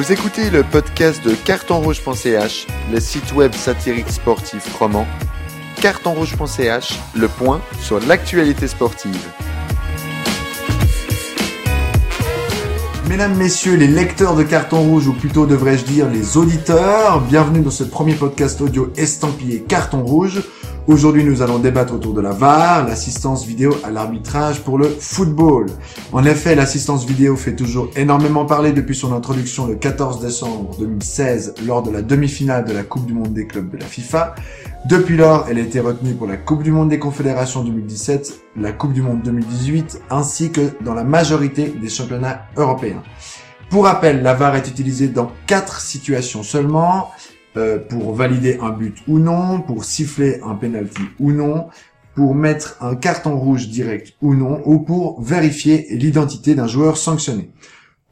Vous écoutez le podcast de cartonrouge.ch, le site web satirique sportif roman. Cartonrouge.ch, le point sur l'actualité sportive. Mesdames, Messieurs, les lecteurs de carton rouge, ou plutôt devrais-je dire les auditeurs, bienvenue dans ce premier podcast audio estampillé carton rouge. Aujourd'hui, nous allons débattre autour de la VAR, l'assistance vidéo à l'arbitrage pour le football. En effet, l'assistance vidéo fait toujours énormément parler depuis son introduction le 14 décembre 2016 lors de la demi-finale de la Coupe du Monde des clubs de la FIFA. Depuis lors, elle a été retenue pour la Coupe du Monde des Confédérations 2017, la Coupe du Monde 2018, ainsi que dans la majorité des championnats européens. Pour rappel, la VAR est utilisée dans quatre situations seulement, euh, pour valider un but ou non, pour siffler un penalty ou non, pour mettre un carton rouge direct ou non, ou pour vérifier l'identité d'un joueur sanctionné.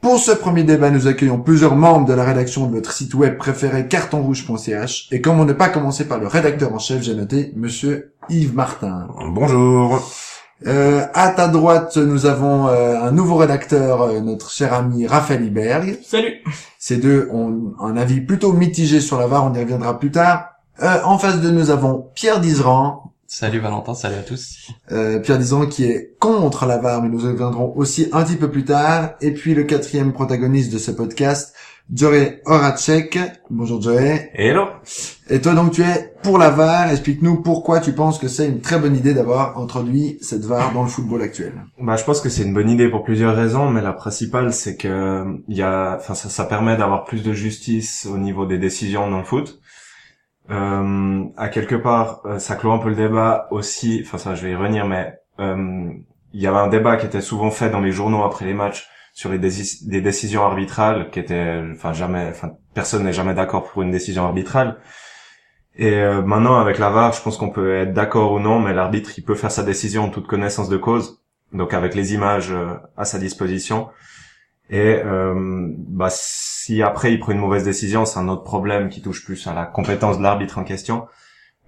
Pour ce premier débat, nous accueillons plusieurs membres de la rédaction de votre site web préféré cartonrouge.ch. Et comment ne pas commencer par le rédacteur en chef, j'ai noté Monsieur Yves Martin. Bonjour. Euh, à ta droite, nous avons euh, un nouveau rédacteur, euh, notre cher ami Raphaël Iberg. Salut Ces deux ont un avis plutôt mitigé sur la VAR, on y reviendra plus tard. Euh, en face de nous, nous avons Pierre Dizeran, Salut Valentin, salut à tous. euh, Pierre Dizeran qui est contre la VAR, mais nous y reviendrons aussi un petit peu plus tard. Et puis le quatrième protagoniste de ce podcast, Joey Horacek. Bonjour Joey. Hello. Et toi donc tu es pour la VAR, explique-nous pourquoi tu penses que c'est une très bonne idée d'avoir introduit cette VAR dans le football actuel. Bah, je pense que c'est une bonne idée pour plusieurs raisons, mais la principale, c'est que il y a, enfin, ça, ça permet d'avoir plus de justice au niveau des décisions dans le foot. Euh, à quelque part, euh, ça clôt un peu le débat aussi. Enfin, ça, je vais y revenir, mais euh, il y avait un débat qui était souvent fait dans les journaux après les matchs sur les des décisions arbitrales, qui étaient, enfin, jamais, enfin, personne n'est jamais d'accord pour une décision arbitrale. Et euh, maintenant, avec la VAR, je pense qu'on peut être d'accord ou non, mais l'arbitre, il peut faire sa décision en toute connaissance de cause, donc avec les images euh, à sa disposition. Et euh, bah, si après il prend une mauvaise décision, c'est un autre problème qui touche plus à la compétence de l'arbitre en question.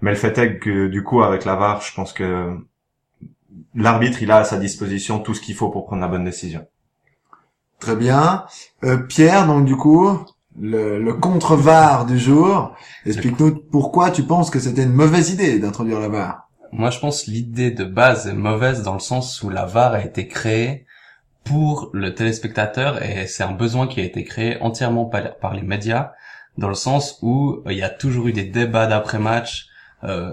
Mais le fait est que du coup, avec la VAR, je pense que l'arbitre, il a à sa disposition tout ce qu'il faut pour prendre la bonne décision. Très bien. Euh, Pierre, donc du coup, le, le contre-VAR du jour. Explique-nous pourquoi tu penses que c'était une mauvaise idée d'introduire la VAR. Moi je pense l'idée de base est mauvaise dans le sens où la VAR a été créée pour le téléspectateur et c'est un besoin qui a été créé entièrement par, par les médias dans le sens où euh, il y a toujours eu des débats d'après-match euh,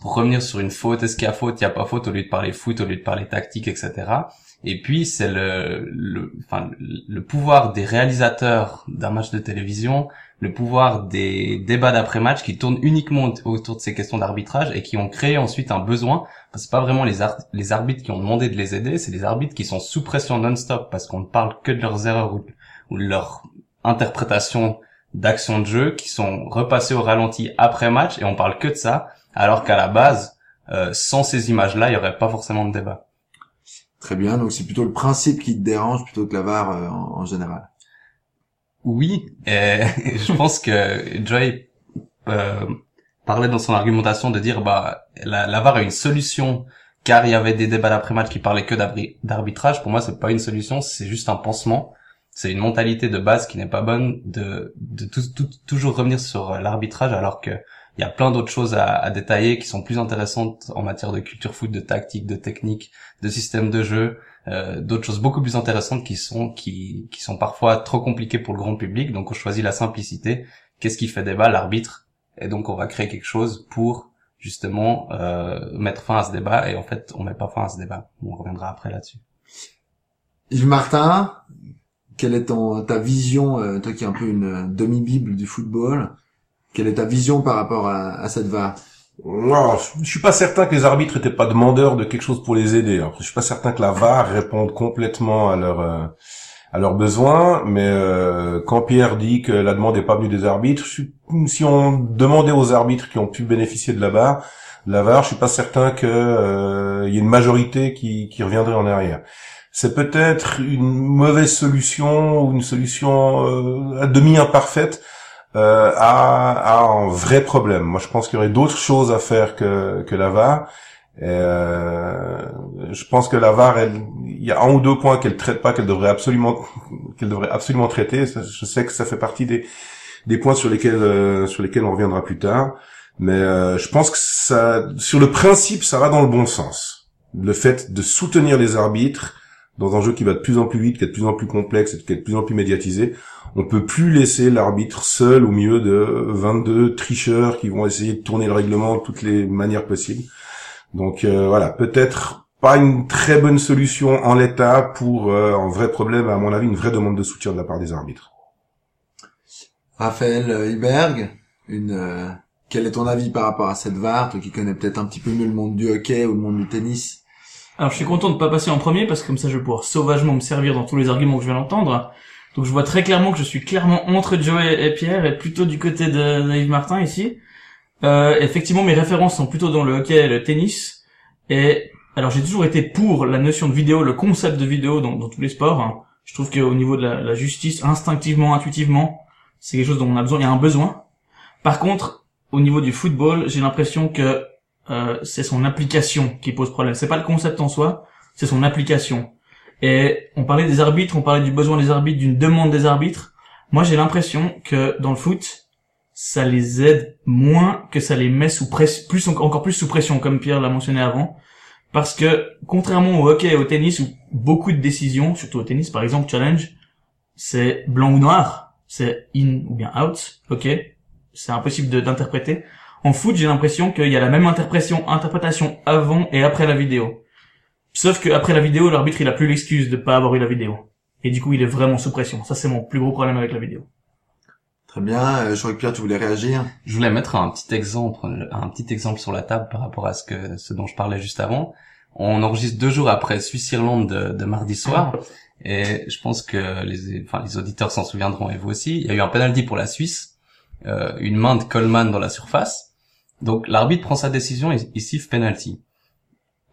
pour revenir sur une faute, est-ce qu'il y a faute, il n'y a pas faute au lieu de parler foot, au lieu de parler tactique, etc. Et puis c'est le, le, enfin, le pouvoir des réalisateurs d'un match de télévision, le pouvoir des débats d'après-match qui tournent uniquement autour de ces questions d'arbitrage et qui ont créé ensuite un besoin. Parce que pas vraiment les, les arbitres qui ont demandé de les aider, c'est les arbitres qui sont sous pression non-stop parce qu'on ne parle que de leurs erreurs ou, de leur interprétation d'actions de jeu qui sont repassées au ralenti après match et on parle que de ça, alors qu'à la base, euh, sans ces images-là, il y aurait pas forcément de débat. Très bien. Donc c'est plutôt le principe qui te dérange plutôt que la VAR euh, en, général. Oui, et je pense que Joy euh, parlait dans son argumentation de dire bah la, la VAR est une solution car il y avait des débats d'après-match qui parlaient que d'arbitrage. Pour moi, c'est pas une solution, c'est juste un pansement. C'est une mentalité de base qui n'est pas bonne de, de tout- tout- toujours revenir sur euh, l'arbitrage alors que il y a plein d'autres choses à, à détailler qui sont plus intéressantes en matière de culture foot, de tactique, de technique, de système de jeu, euh, d'autres choses beaucoup plus intéressantes qui sont qui, qui sont parfois trop compliquées pour le grand public. Donc on choisit la simplicité. Qu'est-ce qui fait débat? L'arbitre. Et donc on va créer quelque chose pour justement euh, mettre fin à ce débat. Et en fait, on met pas fin à ce débat. On reviendra après là-dessus. Yves Martin, quelle est ton, ta vision, euh, toi qui es un peu une euh, demi-bible du football, quelle est ta vision par rapport à, à cette VAR Non, je suis pas certain que les arbitres étaient pas demandeurs de quelque chose pour les aider. Après, je suis pas certain que la VAR réponde complètement à leurs euh, à leurs besoins, mais euh, quand Pierre dit que la demande n'est pas venue des arbitres, je si on demandait aux arbitres qui ont pu bénéficier de la VAR, la VAR, je suis pas certain que euh, y ait une majorité qui, qui reviendrait en arrière. C'est peut-être une mauvaise solution ou une solution euh, à demi imparfaite euh, à un vrai problème. Moi, je pense qu'il y aurait d'autres choses à faire que, que la VAR. Euh, je pense que la VAR, il y a un ou deux points qu'elle traite pas, qu'elle devrait absolument, qu'elle devrait absolument traiter. Je sais que ça fait partie des, des points sur lesquels, euh, sur lesquels on reviendra plus tard. Mais euh, je pense que ça, sur le principe, ça va dans le bon sens. Le fait de soutenir les arbitres dans un jeu qui va de plus en plus vite, qui est de plus en plus complexe et qui est de plus en plus médiatisé, on peut plus laisser l'arbitre seul au milieu de 22 tricheurs qui vont essayer de tourner le règlement de toutes les manières possibles. Donc euh, voilà, peut-être pas une très bonne solution en l'état pour euh, un vrai problème, à mon avis, une vraie demande de soutien de la part des arbitres. Raphaël euh, Iberg, une, quel est ton avis par rapport à cette VAR, toi qui connais peut-être un petit peu mieux le monde du hockey ou le monde du tennis Alors je suis content de pas passer en premier parce que comme ça je vais pouvoir sauvagement me servir dans tous les arguments que je viens d'entendre. Donc je vois très clairement que je suis clairement entre Joey et Pierre et plutôt du côté de, Yves Martin ici. Euh, effectivement mes références sont plutôt dans le hockey et le tennis. Et alors j'ai toujours été pour la notion de vidéo, le concept de vidéo dans, tous les sports. hein. Je trouve qu'au niveau de la justice, instinctivement, intuitivement, c'est quelque chose dont on a besoin, il y a un besoin. Par contre, au niveau du football, j'ai l'impression que euh, c'est son application qui pose problème. C'est pas le concept en soi, c'est son application. Et on parlait des arbitres, on parlait du besoin des arbitres, d'une demande des arbitres. Moi, j'ai l'impression que dans le foot, ça les aide moins que ça les met sous pression, plus encore plus sous pression, comme Pierre l'a mentionné avant. Parce que contrairement au hockey et au tennis, où beaucoup de décisions, surtout au tennis, par exemple, challenge, c'est blanc ou noir, c'est in ou bien out, ok, c'est impossible d'interpréter. En foot, j'ai l'impression qu'il y a la même interprétation, interprétation avant et après la vidéo. Sauf que après la vidéo, l'arbitre il a plus l'excuse de pas avoir eu la vidéo. Et du coup, il est vraiment sous pression. Ça, c'est mon plus gros problème avec la vidéo. Très bien, euh, je crois que Pierre, tu voulais réagir? Je voulais mettre un petit exemple, un petit exemple sur la table par rapport à ce que ce dont je parlais juste avant. On enregistre deux jours après Suisse-Irlande de, de mardi soir, et je pense que les, enfin, les auditeurs s'en souviendront et vous aussi. Il y a eu un penalty pour la Suisse, euh, une main de Coleman dans la surface. Donc l'arbitre prend sa décision et siffle penalty.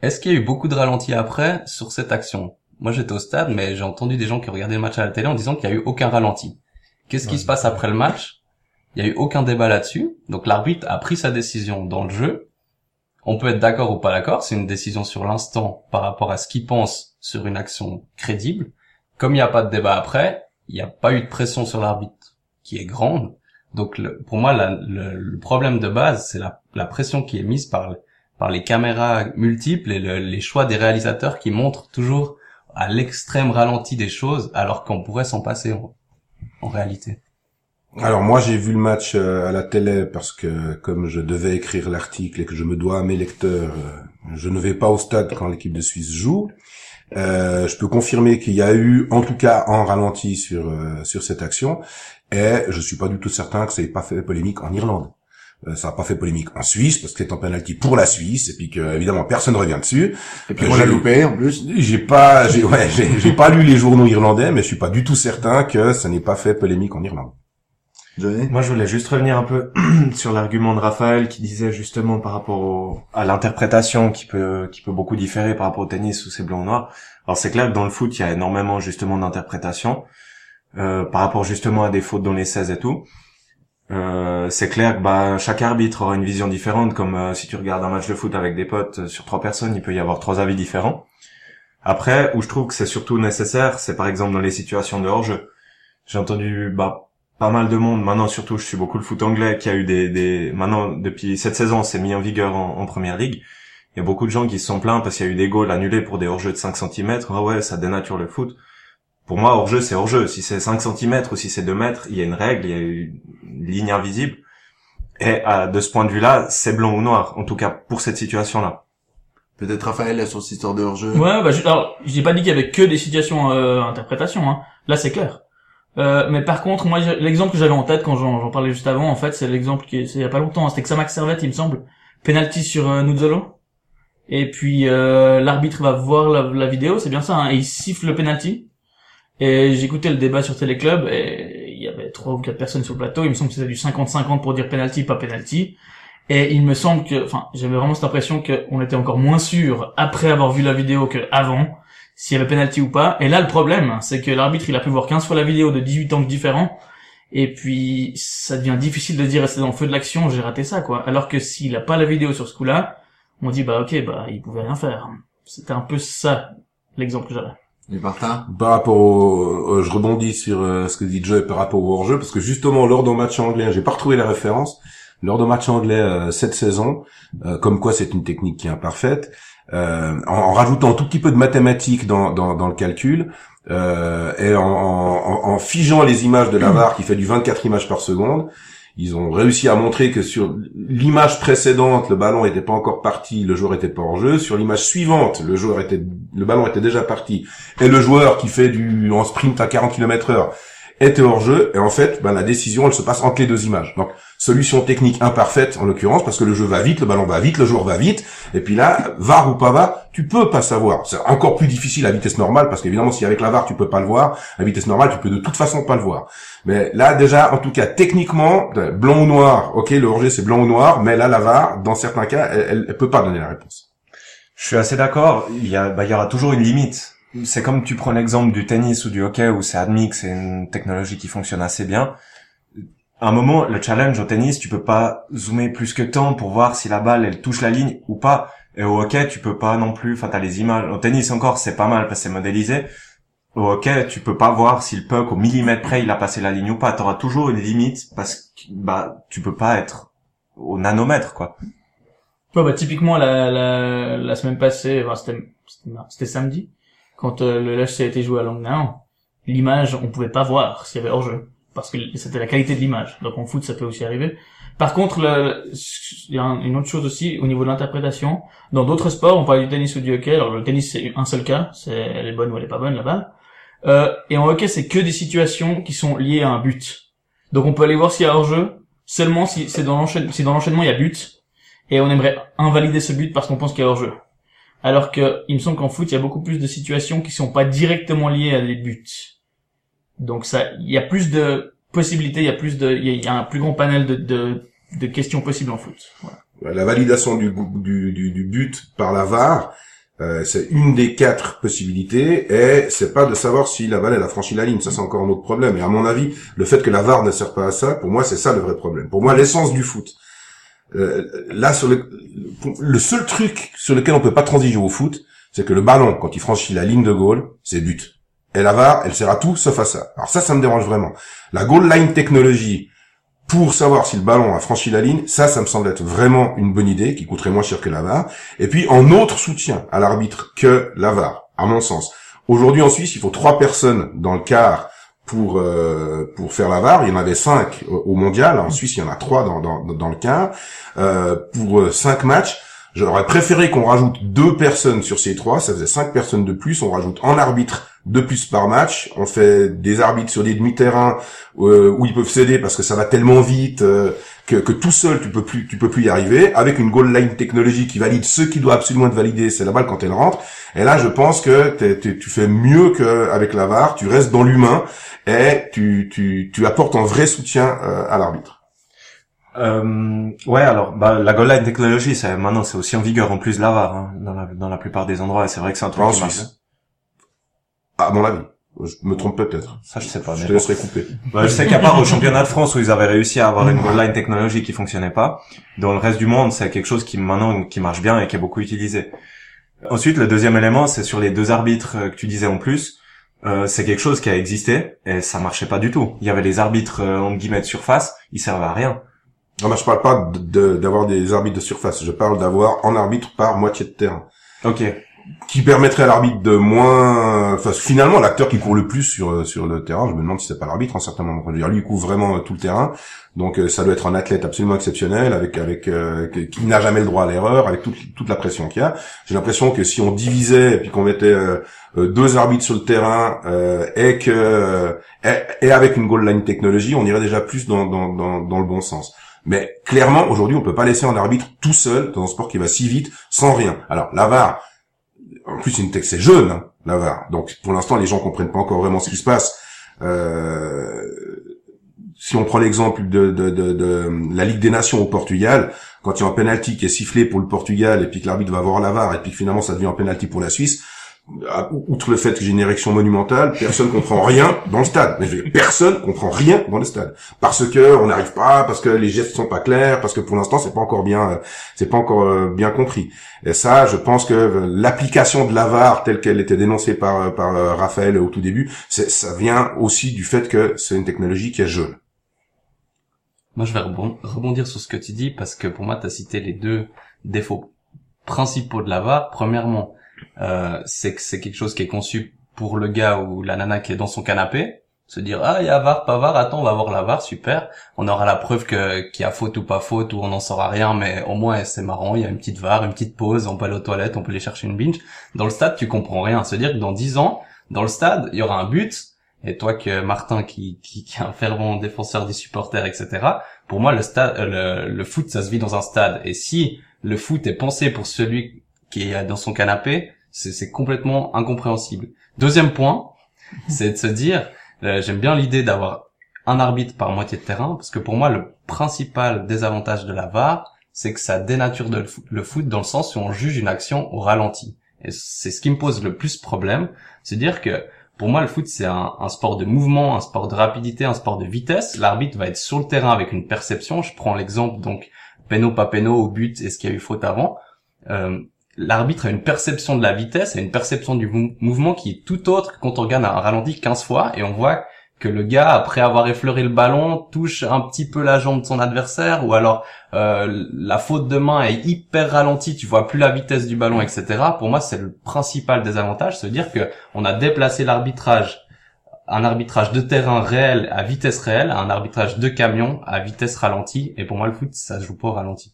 Est-ce qu'il y a eu beaucoup de ralentis après sur cette action? Moi j'étais au stade, mais j'ai entendu des gens qui regardaient le match à la télé en disant qu'il y a eu aucun ralenti. Qu'est-ce qui se passe après le match? Il y a eu aucun débat là-dessus. Donc l'arbitre a pris sa décision dans le jeu. On peut être d'accord ou pas d'accord, c'est une décision sur l'instant par rapport à ce qu'il pense sur une action crédible. Comme il n'y a pas de débat après, il n'y a pas eu de pression sur l'arbitre qui est grande. Donc pour moi, le, problème de base, c'est la, pression qui est mise par, les caméras multiples et le- les choix des réalisateurs qui montrent toujours à l'extrême ralenti des choses alors qu'on pourrait s'en passer en- en réalité. Alors moi j'ai vu le match euh, à la télé parce que comme je devais écrire l'article et que je me dois à mes lecteurs, euh, je ne vais pas au stade quand l'équipe de Suisse joue. Euh, je peux confirmer qu'il y a eu en tout cas un ralenti sur cette action et je suis pas du tout certain que ça ait pas fait polémique en Irlande. Euh, ça n'a pas fait polémique en Suisse parce que c'est un penalty pour la Suisse et puis que évidemment personne ne revient dessus. Et puis Euh, on l'a j'ai- loupé en plus. J'ai pas, j'ai ouais, j'ai j'ai pas lu les journaux irlandais, mais je suis pas du tout certain que ça n'ait pas fait polémique en Irlande. Johnny? Moi, je voulais juste revenir un peu sur l'argument de Raphaël qui disait justement par rapport au- à l'interprétation qui peut qui peut beaucoup différer par rapport au tennis où c'est blanc ou noir. Alors c'est clair que dans le foot, il y a énormément justement d'interprétation euh, par rapport justement à des fautes dans les 16 et tout. Euh, c'est clair que bah, chaque arbitre aura une vision différente, comme euh, si tu regardes un match de foot avec des potes euh, sur trois personnes, il peut y avoir trois avis différents. Après, où je trouve que c'est surtout nécessaire, c'est par exemple dans les situations de hors-jeu. J'ai entendu bah, pas mal de monde, maintenant surtout je suis beaucoup le foot anglais, qui a eu des... des... Maintenant, depuis cette saison, c'est mis en vigueur en, en première ligue. Il y a beaucoup de gens qui se sont plaints parce qu'il y a eu des goals annulés pour des hors-jeux de 5 cm. Ah ouais, ça dénature le foot. Pour moi, hors-jeu, c'est hors-jeu. Si c'est 5 cm ou si c'est 2 mètres, il y a une règle, il y a une ligne invisible. Et euh, de ce point de vue-là, c'est blanc ou noir, en tout cas pour cette situation-là. Peut-être Raphaël sur cette histoire de hors-jeu. Ouais, bah, je, alors, j'ai pas dit qu'il y avait que des situations euh, interprétation. Hein. Là, c'est clair. Euh, mais par contre, moi, l'exemple que j'avais en tête quand j'en j'en parlais juste avant, en fait, c'est l'exemple qui est, c'est il y a pas longtemps. hein. C'était que Samax Servette, il me semble, penalty sur euh, Nuzzolo. Et puis euh, l'arbitre va voir la, la vidéo, c'est bien ça, hein, et il siffle le penalty. Et j'écoutais le débat sur Téléclub et il y avait trois ou quatre personnes sur le plateau. Il me semble que c'était du 50-50 pour dire penalty, pas penalty. Et il me semble que, enfin, j'avais vraiment cette impression qu'on était encore moins sûr après avoir vu la vidéo que avant s'il y avait penalty ou pas. Et là, le problème, c'est que l'arbitre, il a pu voir 15 fois la vidéo de 18 angles différents. Et puis, ça devient difficile de dire, c'est dans le feu de l'action, j'ai raté ça, quoi. Alors que s'il a pas la vidéo sur ce coup-là, on dit bah ok, bah il pouvait rien faire. C'était un peu ça l'exemple que j'avais. Et Par rapport au, euh, je rebondis sur euh, ce que dit Joe par rapport au hors-jeu, parce que justement lors d'un match anglais, j'ai pas retrouvé la référence, lors d'un match anglais euh, cette saison, euh, comme quoi c'est une technique qui est imparfaite, euh, en, en rajoutant un tout petit peu de mathématiques dans, dans, dans le calcul, euh, et en, en, en figeant les images de la VAR qui fait du 24 images par seconde, ils ont réussi à montrer que sur l'image précédente, le ballon était pas encore parti, le joueur était pas en jeu. Sur l'image suivante, le joueur était, le ballon était déjà parti, et le joueur qui fait du en sprint à 40 km heure était hors jeu. Et en fait, ben, la décision, elle se passe entre les deux images. Solution technique imparfaite en l'occurrence, parce que le jeu va vite, le ballon va vite, le joueur va vite. Et puis là, VAR ou pas VAR, tu peux pas savoir. C'est encore plus difficile à vitesse normale, parce qu'évidemment, si avec la VAR tu peux pas le voir, à vitesse normale, tu peux de toute façon pas le voir. Mais là, déjà, en tout cas, techniquement, blanc ou noir, ok, le hors c'est blanc ou noir, mais là, la VAR, dans certains cas, elle, elle, peut pas donner la réponse. Je suis assez d'accord. Il y a, bah, il y aura toujours une limite. C'est comme tu prends l'exemple du tennis ou du hockey où c'est admis que c'est une technologie qui fonctionne assez bien. Un moment, le challenge au tennis, tu peux pas zoomer plus que tant pour voir si la balle elle touche la ligne ou pas. Et au hockey, tu peux pas non plus. Enfin, t'as les images. Au tennis encore, c'est pas mal parce que c'est modélisé. Au hockey, tu peux pas voir si le puck au millimètre près il a passé la ligne ou pas. T'auras toujours une limite parce que bah tu peux pas être au nanomètre quoi. Ouais, bah typiquement la la, la semaine passée, enfin, c'était samedi, quand euh, le LHC a été joué à Langnau, l'image on pouvait pas voir s'il y avait hors-jeu parce que c'était la qualité de l'image. Donc en foot ça peut aussi arriver. Par contre, il y a un- une autre chose aussi au niveau de l'interprétation. Dans d'autres sports, on parle du tennis ou du hockey. Alors le tennis c'est un seul cas, c'est elle est bonne ou elle est pas bonne la balle. Euh, et en hockey c'est que des situations qui sont liées à un but. Donc on peut aller voir s'il y a hors-jeu seulement si c'est dans l'enchaînement, si dans l'enchaînement il y a but et on aimerait invalider ce but parce qu'on pense qu'il y a hors-jeu. Alors que, il me semble qu'en foot, il y a beaucoup plus de situations qui sont pas directement liées à des buts. Donc ça, il y a plus de possibilités, il y a plus de, il y a, un plus grand panel de, de, de questions possibles en foot. Voilà. La validation du, du, du, du but par la VAR, euh, c'est une des quatre possibilités, et c'est pas de savoir si la balle a franchi la ligne. Ça c'est encore un autre problème. Et à mon avis, le fait que la VAR ne sert pas à ça, pour moi c'est ça le vrai problème. Pour moi, l'essence du foot. Euh, là, sur le, le seul truc sur lequel on peut pas transiger au foot, c'est que le ballon, quand il franchit la ligne de goal, c'est but. Et la VAR, elle sert à tout sauf à ça. Alors ça, ça me dérange vraiment. La goal line technologie, pour savoir si le ballon a franchi la ligne, ça, ça me semble être vraiment une bonne idée, qui coûterait moins cher que la VAR. Et puis, en autre soutien à l'arbitre que la VAR, à mon sens. Aujourd'hui, en Suisse, il faut trois personnes dans le quart pour euh, pour faire la VAR. Il y en avait cinq au, mondial. En Suisse, il y en a trois dans dans, dans le quart. Euh, pour euh, cinq matchs, j'aurais préféré qu'on rajoute deux personnes sur ces trois. Ça faisait cinq personnes de plus. On rajoute un arbitre de plus par match. On fait des arbitres sur des demi-terrains euh, où ils peuvent céder parce que ça va tellement vite euh, que, tout seul tu peux plus tu peux plus y arriver. Avec une goal line technologie qui valide ce qui doit absolument être validé, c'est la balle quand elle rentre. Et là, je pense que tu fais mieux qu'avec la VAR. Tu restes dans l'humain et tu apportes un vrai soutien euh, à l'arbitre. Euh, ouais, alors bah, la goal line technologie, c'est maintenant c'est aussi en vigueur en plus de la VAR hein, dans, la, dans la plupart des endroits. Et c'est vrai que c'est un truc En qui marche. Suisse. À mon avis. Je me trompe peut-être. Ça, je sais pas. Je mais te laisserai couper. Bah, je sais qu'à part au championnat de France où ils avaient réussi à avoir une goal line technologie qui fonctionnait pas, dans le reste du monde, c'est quelque chose qui maintenant qui marche bien et qui est beaucoup utilisé. Ensuite, le deuxième élément, c'est sur les deux arbitres euh, que tu disais en plus. Euh, c'est quelque chose qui a existé et ça marchait pas du tout. Il y avait les arbitres euh, en guillemets de surface, ils servaient à rien. Non, mais je parle pas de- de- d'avoir des arbitres de surface. Je parle d'avoir un arbitre par moitié de terrain. Ok. Qui permettrait à l'arbitre de moins, enfin, finalement, l'acteur qui court le plus sur, euh, sur le terrain, je me demande si c'est pas l'arbitre, en certain moment. Je veux dire, lui, il couvre vraiment euh, tout le terrain. Donc, euh, ça doit être un athlète absolument exceptionnel, avec, avec, euh, qui n'a jamais le droit à l'erreur, avec toute, toute la pression qu'il y a. J'ai l'impression que si on divisait et puis qu'on mettait euh, deux arbitres sur le terrain euh, et que et, et avec une goal line technologie, on irait déjà plus dans, dans, dans, dans le bon sens. Mais clairement, aujourd'hui, on peut pas laisser un arbitre tout seul dans un sport qui va si vite, sans rien. Alors, la VAR, en plus, une c'est jeune, hein, la VAR. Donc, pour l'instant, les gens comprennent pas encore vraiment ce qui se passe. Euh, si on prend l'exemple de, de, de, de la Ligue des Nations au Portugal, quand il y a un penalty qui est sifflé pour le Portugal et puis que l'arbitre va voir la VAR et puis que finalement ça devient un penalty pour la Suisse, outre le fait que j'ai une érection monumentale, personne comprend rien dans le stade. Mais je dire, personne comprend rien dans le stade parce que on n'arrive pas, parce que les gestes sont pas clairs, parce que pour l'instant c'est pas encore bien, euh, c'est pas encore euh, bien compris. Et ça, je pense que euh, l'application de l'avare telle qu'elle était dénoncée par par Raphaël au tout début, ça vient aussi du fait que c'est une technologie qui est jeune. Moi, je vais rebon- rebondir sur ce que tu dis parce que pour moi, tu as cité les deux défauts principaux de la VAR. Premièrement, euh, c'est que c'est quelque chose qui est conçu pour le gars ou la nana qui est dans son canapé. Se dire, ah, il y a VAR, pas VAR, attends, on va voir la VAR, super. On aura la preuve que, qu'il y a faute ou pas faute, ou on n'en saura rien, mais au moins, c'est marrant, il y a une petite VAR, une petite pause, on peut aller aux toilettes, on peut aller chercher une binge. Dans le stade, tu comprends rien. Se dire que dans 10 ans, dans le stade, il y aura un but, et toi que Martin, qui, qui, qui est un fervent défenseur des supporters, etc., pour moi, le stade, euh, le, le foot, ça se vit dans un stade. Et si le foot est pensé pour celui qui est dans son canapé, c'est complètement incompréhensible. Deuxième point, c'est de se dire, euh, j'aime bien l'idée d'avoir un arbitre par moitié de terrain, parce que pour moi, le principal désavantage de la VAR, c'est que ça dénature de le foot- le foot dans le sens où on juge une action au ralenti. Et c'est ce qui me pose le plus problème, c'est dire que pour moi, le foot, c'est un, un sport de mouvement, un sport de rapidité, un sport de vitesse. L'arbitre va être sur le terrain avec une perception. Je prends l'exemple, donc, péno, pas péno, au but, est-ce qu'il y a eu faute avant? Euh, L'arbitre a une perception de la vitesse et une perception du mou- mouvement qui est tout autre quand on regarde un ralenti 15 fois et on voit que le gars, après avoir effleuré le ballon, touche un petit peu la jambe de son adversaire, ou alors euh, la faute de main est hyper ralentie, tu vois plus la vitesse du ballon, etc. Pour moi, c'est le principal désavantage, se dire que on a déplacé l'arbitrage, un arbitrage de terrain réel à vitesse réelle, à un arbitrage de camion à vitesse ralentie. Et pour moi, le foot, ça se joue pas au ralenti.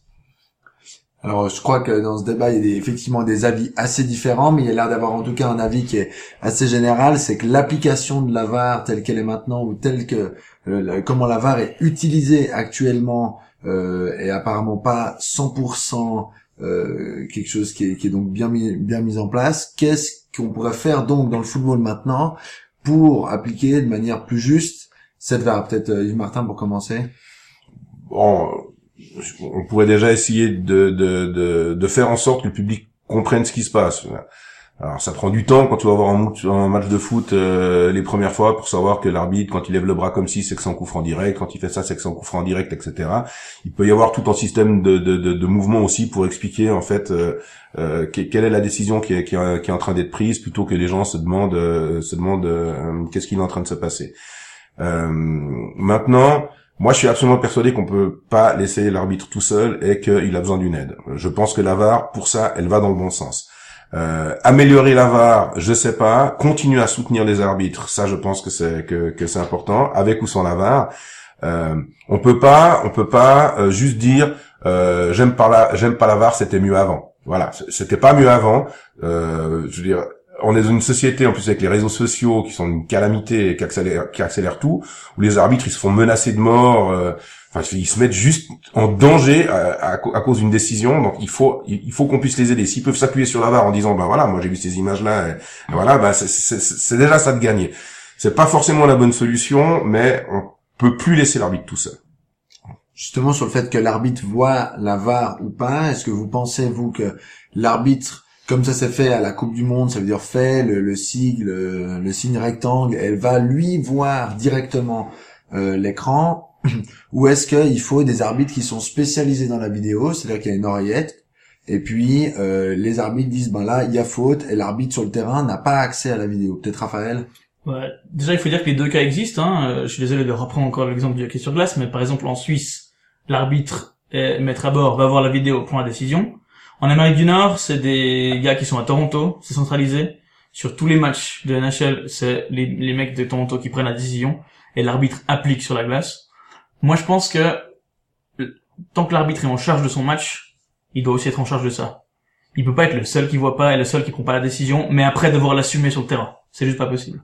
Alors, je crois que dans ce débat, il y a effectivement des avis assez différents, mais il y a l'air d'avoir en tout cas un avis qui est assez général, c'est que l'application de la VAR telle qu'elle est maintenant ou telle que euh, comment la VAR est utilisée actuellement euh, est apparemment pas 100% euh, quelque chose qui est, qui est donc bien mis, bien mis en place. Qu'est-ce qu'on pourrait faire donc dans le football maintenant pour appliquer de manière plus juste cette VAR? Peut-être euh, Yves Martin pour commencer. Bon, on pourrait déjà essayer de, de, de, de faire en sorte que le public comprenne ce qui se passe. Alors ça prend du temps quand tu vas voir un, match de foot euh, les premières fois pour savoir que l'arbitre quand il lève le bras comme si c'est que c'est un coup franc direct, quand il fait ça c'est que c'est un coup franc direct, etc. Il peut y avoir tout un système de, de, de, de mouvement aussi pour expliquer en fait euh, euh, que- quelle est la décision qui est, qui est, qui est en train d'être prise plutôt que les gens se demandent euh, se demandent euh, qu'est-ce qui est en train de se passer. Maintenant, moi, je suis absolument persuadé qu'on peut pas laisser l'arbitre tout seul et qu'il a besoin d'une aide. Je pense que la VAR, pour ça, elle va dans le bon sens. Euh, améliorer la VAR, je sais pas. Continuer à soutenir les arbitres, ça, je pense que c'est que, que c'est important, avec ou sans la VAR. Euh, on peut pas, on peut pas euh, juste dire euh, j'aime pas la, j'aime pas c'était mieux avant. Voilà, c'était pas mieux avant. Euh, je veux dire, on est dans une société en plus avec les réseaux sociaux qui sont une calamité et qui accélèrent, qui accélèrent tout, où les arbitres ils se font menacer de mort. euh, Enfin, ils se mettent juste en danger à, à à cause d'une décision. Donc, il faut, il faut qu'on puisse les aider. S'ils peuvent s'appuyer sur la VAR en disant, ben voilà, moi j'ai vu ces images-là, et, et voilà, ben c'est déjà ça de gagner. C'est pas forcément la bonne solution, mais on peut plus laisser l'arbitre tout seul. justement sur le fait que l'arbitre voit la VAR ou pas. Est-ce que vous pensez, vous, que l'arbitre, comme ça s'est fait à la Coupe du Monde, ça veut dire fait le, le sigle, le, signe rectangle, elle va lui voir directement euh, l'écran ou est-ce qu'il faut des arbitres qui sont spécialisés dans la vidéo, c'est-à-dire qu'il y a une oreillette et puis euh, les arbitres disent ben là il y a faute et l'arbitre sur le terrain n'a pas accès à la vidéo. Peut-être Raphaël? Ouais. Déjà, il faut dire que les deux cas existent. Hein. Euh, Je suis désolé de reprendre encore l'exemple du hockey sur glace, mais par exemple en Suisse, l'arbitre maître à bord va voir la vidéo pour la décision. En Amérique du Nord, c'est des gars qui sont à Toronto, c'est centralisé. Sur tous les matchs de NHL, c'est les, mecs de Toronto qui prennent la décision et l'arbitre applique sur la glace. Moi, je pense que euh, tant que l'arbitre est en charge de son match, il doit aussi être en charge de ça. Il peut pas être le seul qui voit pas et le seul qui prend pas la décision, mais après devoir l'assumer sur le terrain. C'est juste pas possible.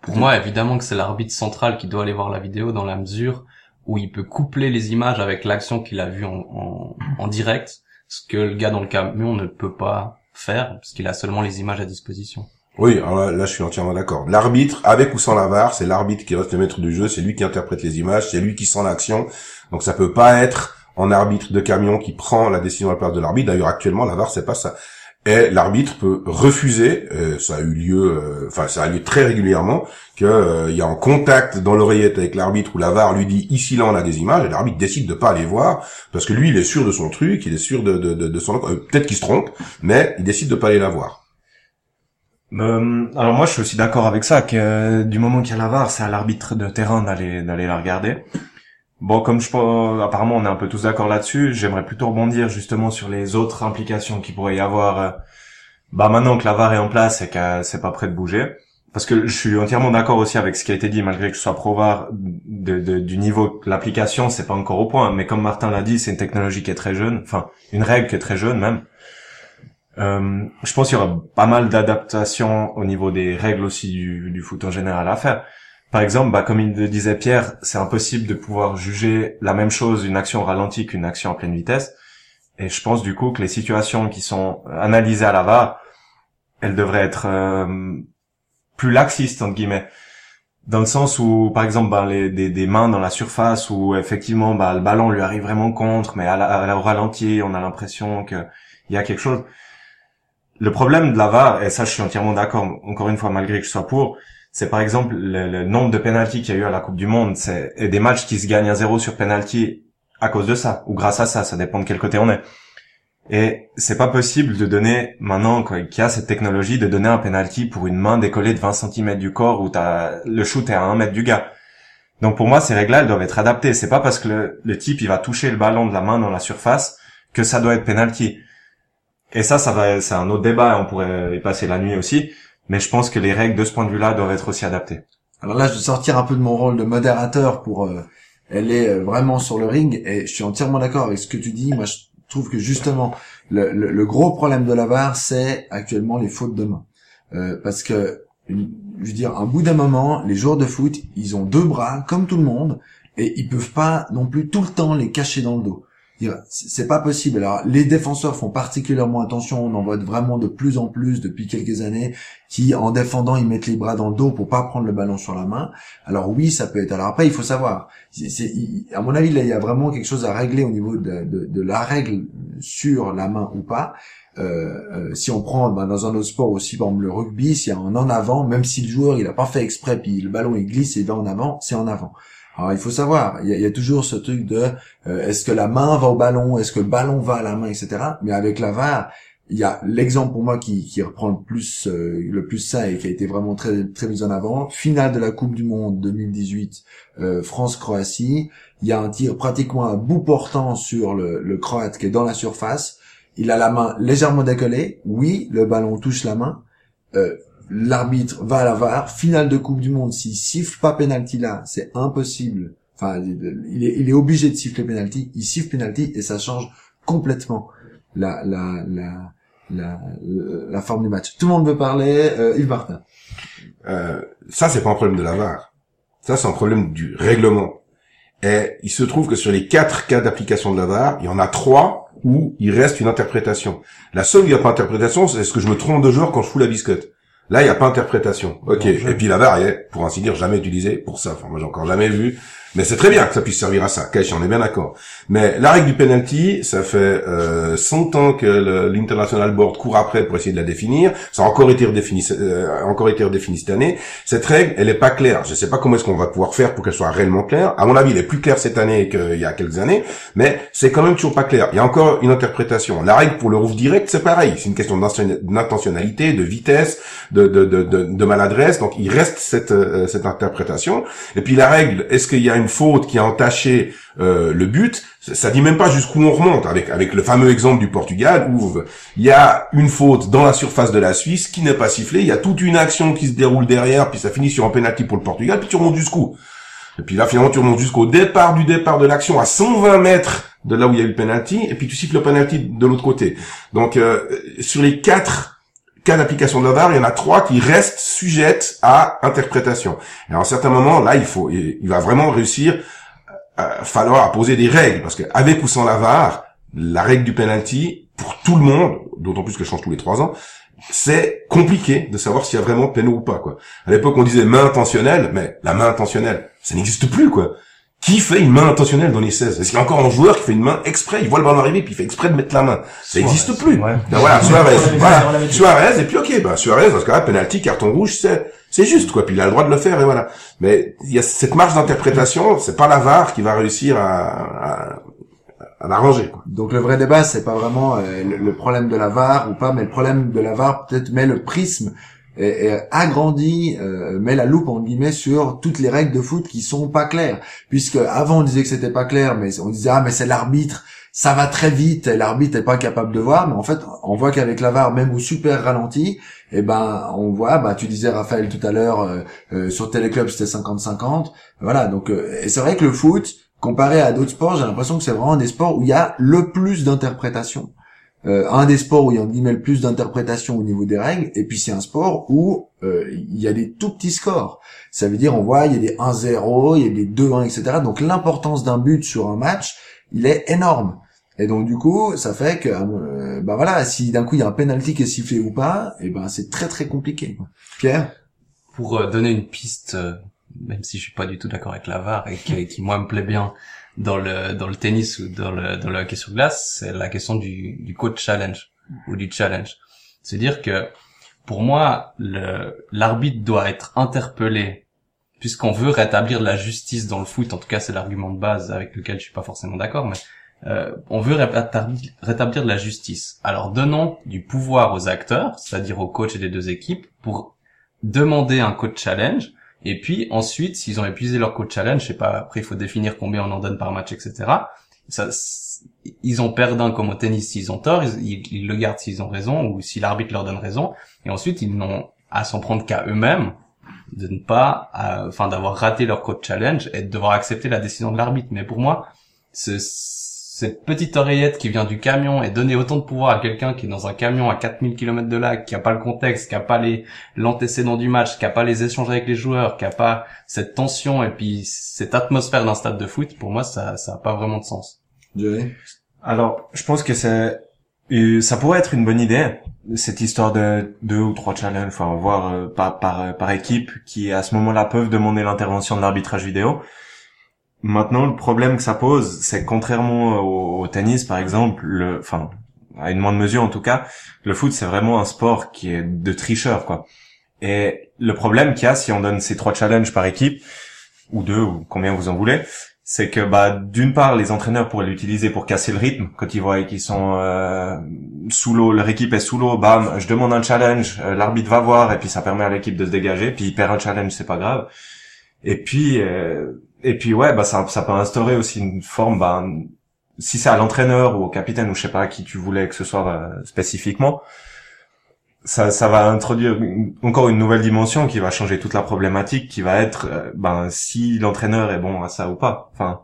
Pour moi, évidemment que c'est l'arbitre central qui doit aller voir la vidéo dans la mesure où il peut coupler les images avec l'action qu'il a vue en direct, ce que le gars dans le camion ne peut pas faire, parce qu'il a seulement les images à disposition. Oui, alors là, je suis entièrement d'accord. L'arbitre, avec ou sans la VAR, c'est l'arbitre qui reste le maître du jeu, c'est lui qui interprète les images, c'est lui qui sent l'action. Donc ça peut pas être en arbitre de camion qui prend la décision à la place de l'arbitre. D'ailleurs, actuellement, la VAR, c'est pas ça. Et l'arbitre peut refuser, euh, ça a eu lieu, euh, enfin ça a lieu très régulièrement, qu'il y a un contact dans l'oreillette avec l'arbitre où la VAR lui dit ici là on a des images et l'arbitre décide de pas aller voir parce que lui il est sûr de son truc, il est sûr de, de, de, de son peut-être qu'il se trompe, mais il décide de pas aller la voir. Euh, alors moi je suis aussi d'accord avec ça que euh, du moment qu'il y a la VAR, c'est à l'arbitre de terrain d'aller d'aller la regarder. Bon, comme je apparemment on est un peu tous d'accord là-dessus, j'aimerais plutôt rebondir justement sur les autres implications qui pourrait y avoir. Euh, bah maintenant que la VAR est en place et que c'est pas prêt de bouger, parce que je suis entièrement d'accord aussi avec ce qui a été dit, malgré que je sois pro VAR de, de, du niveau de l'application, c'est pas encore au point. Mais comme Martin l'a dit, c'est une technologie qui est très jeune, enfin une règle qui est très jeune même. Euh, je pense qu'il y aura pas mal d'adaptations au niveau des règles aussi du, du foot en général à faire. Par exemple, bah, comme il le disait Pierre, c'est impossible de pouvoir juger la même chose, une action ralentie qu'une action en pleine vitesse. Et je pense du coup que les situations qui sont analysées à la VAR, elles devraient être euh, plus laxistes entre guillemets, dans le sens où, par exemple, bah, les, des, des, mains dans la surface où effectivement bah, le ballon lui arrive vraiment contre, mais à la, à la ralenti, on a l'impression qu'il y a quelque chose. Le problème de la VAR, et ça je suis entièrement d'accord, encore une fois malgré que je sois pour, c'est par exemple le, nombre de pénalties qu'il y a eu à la Coupe du Monde, c'est des matchs qui se gagnent à zéro sur penalty à cause de ça ou grâce à ça, ça dépend de quel côté on est. Et c'est pas possible de donner maintenant qu'il y a cette technologie de donner un penalty pour une main décollée de 20 cm du corps où t'as le shoot est à 1 mètre du gars. Donc pour moi ces règles-là elles doivent être adaptées. C'est pas parce que le, le, type il va toucher le ballon de la main dans la surface que ça doit être penalty. Et ça, ça va, c'est un autre débat. On pourrait y passer la nuit aussi. Mais je pense que les règles de ce point de vue-là doivent être aussi adaptées. Alors là, je vais sortir un peu de mon rôle de modérateur pour euh, aller euh, vraiment sur le ring. Et je suis entièrement d'accord avec ce que tu dis. Moi, je trouve que justement, le, gros problème de la VAR, c'est actuellement les fautes de main. Euh, parce que, je veux dire, un bout d'un moment, les joueurs de foot, ils ont deux bras, comme tout le monde, et ils peuvent pas non plus tout le temps les cacher dans le dos c'est pas possible. Alors, les défenseurs font particulièrement attention. On en voit vraiment de plus en plus depuis quelques années qui, en défendant, ils mettent les bras dans le dos pour pas prendre le ballon sur la main. Alors oui, ça peut être. Alors après, il faut savoir. À mon avis, là, il y a vraiment quelque chose à régler au niveau de la règle sur la main ou pas. Euh, euh, si on prend ben, dans un autre sport aussi, par exemple le rugby, s'il y a un en avant, même si le joueur il a pas fait exprès, puis le ballon il glisse et il va en avant, c'est en avant. Alors il faut savoir, il y a, toujours ce truc de euh, est-ce que la main va au ballon, est-ce que le ballon va à la main, etc. Mais avec la VAR, il y a l'exemple pour moi qui, qui reprend le plus euh, le plus ça et qui a été vraiment très très mis en avant. Finale de la Coupe du Monde 2018, euh, France-Croatie. Il y a un tir pratiquement à bout portant sur le, le Croate qui est dans la surface. Il a la main légèrement décollée. Oui, le ballon touche la main. Euh, l'arbitre va à la VAR, finale de Coupe du Monde, s'il siffle pas penalty là, c'est impossible. Enfin, il est, il est obligé de siffler penalty, il siffle penalty et ça change complètement la, la, la, la, la forme du match. Tout le monde veut parler, euh, Yves Martin. Euh, ça, c'est pas un problème de la VAR. Ça, c'est un problème du règlement. Et il se trouve que sur les quatre cas d'application de la VAR, il y en a trois où il reste une interprétation. La seule où il n'y a pas d'interprétation, c'est ce que je me trompe de joueur quand je fous la biscotte. Là, il n'y a pas interprétation. Ok. Et puis la VAR est, pour ainsi dire, jamais utilisée pour ça. Enfin, moi, j'ai encore jamais vu mais c'est très bien que ça puisse servir à ça. Cash, on est bien d'accord. Mais la règle du penalty, ça fait euh, 100 ans que l'international board court après pour essayer de la définir. Ça a encore été redéfini, euh, encore été redéfini cette année. Cette règle, elle est pas claire. Je sais pas comment est-ce qu'on va pouvoir faire pour qu'elle soit réellement claire. À mon avis, elle est plus claire cette année qu'il y a quelques années, mais c'est quand même toujours pas clair. Il y a encore une interprétation. La règle pour le roof direct, c'est pareil. C'est une question d'intentionnalité, de vitesse, de, de, de, de, maladresse. Donc il reste cette, euh, cette interprétation. Et puis la règle, est-ce qu'il y a une faute qui a entaché euh, le but, ça dit même pas jusqu'où on remonte avec avec le fameux exemple du Portugal où il y a une faute dans la surface de la Suisse qui n'est pas sifflée, il y a toute une action qui se déroule derrière, puis ça finit sur un penalty pour le Portugal, puis tu remontes jusqu'où? Et puis là finalement tu remontes jusqu'au départ du départ de l'action à 120 mètres de là où il y a eu le penalty, et puis tu siffles le penalty de l'autre côté. Donc euh, sur les quatre cas d'application de la VAR, il y en a trois qui restent sujettes à interprétation. Et à un certain moment, là, il faut, il va vraiment réussir, euh, falloir poser des règles, parce que avec ou sans la VAR, la règle du penalty, pour tout le monde, d'autant plus qu'elle change tous les trois ans, c'est compliqué de savoir s'il y a vraiment péno ou pas, quoi. À l'époque, on disait main intentionnelle, mais la main intentionnelle, ça n'existe plus, quoi. Qui fait une main intentionnelle dans les 16 Est-ce qu'il y a encore un joueur qui fait une main exprès? Il voit le ballon arriver puis il fait exprès de mettre la main. Ça n'existe plus. Ouais. Ben voilà, Suarez. Voilà. Suarez, et puis ok, bah Suarez, dans ce cas-là, penalty, carton rouge, c'est c'est juste quoi. Puis il a le droit de le faire et voilà. Mais il y a cette marge d'interprétation, c'est pas la VAR qui va réussir à, à, à l'arranger. quoi. Donc le vrai débat, c'est pas vraiment euh, le, le problème de la VAR ou pas, mais le problème de la VAR peut-être met le prisme et, et agrandit, euh, met la loupe en guillemets sur toutes les règles de foot qui sont pas claires. Puisque avant on disait que c'était pas clair, mais on disait ah mais c'est l'arbitre, ça va très vite, et l'arbitre est pas capable de voir. Mais en fait, on voit qu'avec la VAR, même au super ralenti, eh ben on voit, bah tu disais Raphaël tout à l'heure euh, euh, sur Téléclub c'était 50-50, voilà. Donc euh, et c'est vrai que le foot comparé à d'autres sports, j'ai l'impression que c'est vraiment des sports où il y a le plus d'interprétation. Euh, un des sports où il y a guillemets le plus d'interprétation au niveau des règles, et puis c'est un sport où euh, il y a des tout petits scores. Ça veut dire on voit il y a des 1-0, il y a des 2-1, etc. Donc l'importance d'un but sur un match, il est énorme. Et donc du coup, ça fait que euh, bah voilà, si d'un coup il y a un penalty qui est sifflé ou pas, et ben c'est très très compliqué. Pierre, Pour euh, donner une piste, euh, même si je suis pas du tout d'accord avec la VAR et qui, qui, moi me plaît bien dans le dans le tennis ou dans le dans le hockey sur glace, c'est la question du du coach challenge ou du challenge. C'est dire que pour moi, le l'arbitre doit être interpellé puisqu'on veut rétablir la justice dans le foot. En tout cas, c'est l'argument de base avec lequel je suis pas forcément d'accord, mais euh, on veut rétablir, rétablir la justice. Alors donnons du pouvoir aux acteurs, c'est-à-dire aux coachs des deux équipes, pour demander un coach challenge. Et puis ensuite, s'ils ont épuisé leur coach challenge, je sais pas, après il faut définir combien on en donne par match, etc. Ça, ils ont perdant comme au tennis s'ils ont tort, ils, le gardent s'ils ont raison ou si l'arbitre leur donne raison. Et ensuite, ils n'ont à s'en prendre qu'à eux-mêmes de ne pas, enfin d'avoir raté leur coach challenge et de devoir accepter la décision de l'arbitre. Mais pour moi, ce, cette petite oreillette qui vient du camion et donner autant de pouvoir à quelqu'un qui est dans un camion à 4000 km de là, qui a pas le contexte, qui a pas les l'antécédent du match, qui a pas les échanges avec les joueurs, qui a pas cette tension et puis cette atmosphère d'un stade de foot, pour moi ça ça a pas vraiment de sens. Alors, je pense que c'est, ça pourrait être une bonne idée, cette histoire de deux ou trois challenges, enfin, voir euh, par, par, par équipe, qui à ce moment-là peuvent demander l'intervention de l'arbitrage vidéo. Maintenant, le problème que ça pose, c'est que contrairement au, au tennis, par exemple, le, enfin, à une moindre mesure en tout cas, le foot c'est vraiment un sport qui est de tricheur, quoi. Et le problème qu'il y a si on donne ces trois challenges par équipe, ou deux, ou combien vous en voulez, c'est que bah d'une part les entraîneurs pourraient l'utiliser pour casser le rythme quand ils voient qu'ils sont euh, sous l'eau, leur équipe est sous l'eau, bam, je demande un challenge, euh, l'arbitre va voir et puis ça permet à l'équipe de se dégager, puis il perd un challenge, c'est pas grave. Et puis euh, et puis ouais, bah ça ça peut instaurer aussi une forme bah si c'est à l'entraîneur ou au capitaine ou je sais pas à qui tu voulais que ce soit euh, spécifiquement, ça, ça va introduire encore une nouvelle dimension qui va changer toute la problématique, qui va être, euh, ben, si l'entraîneur est bon à ça ou pas. Enfin,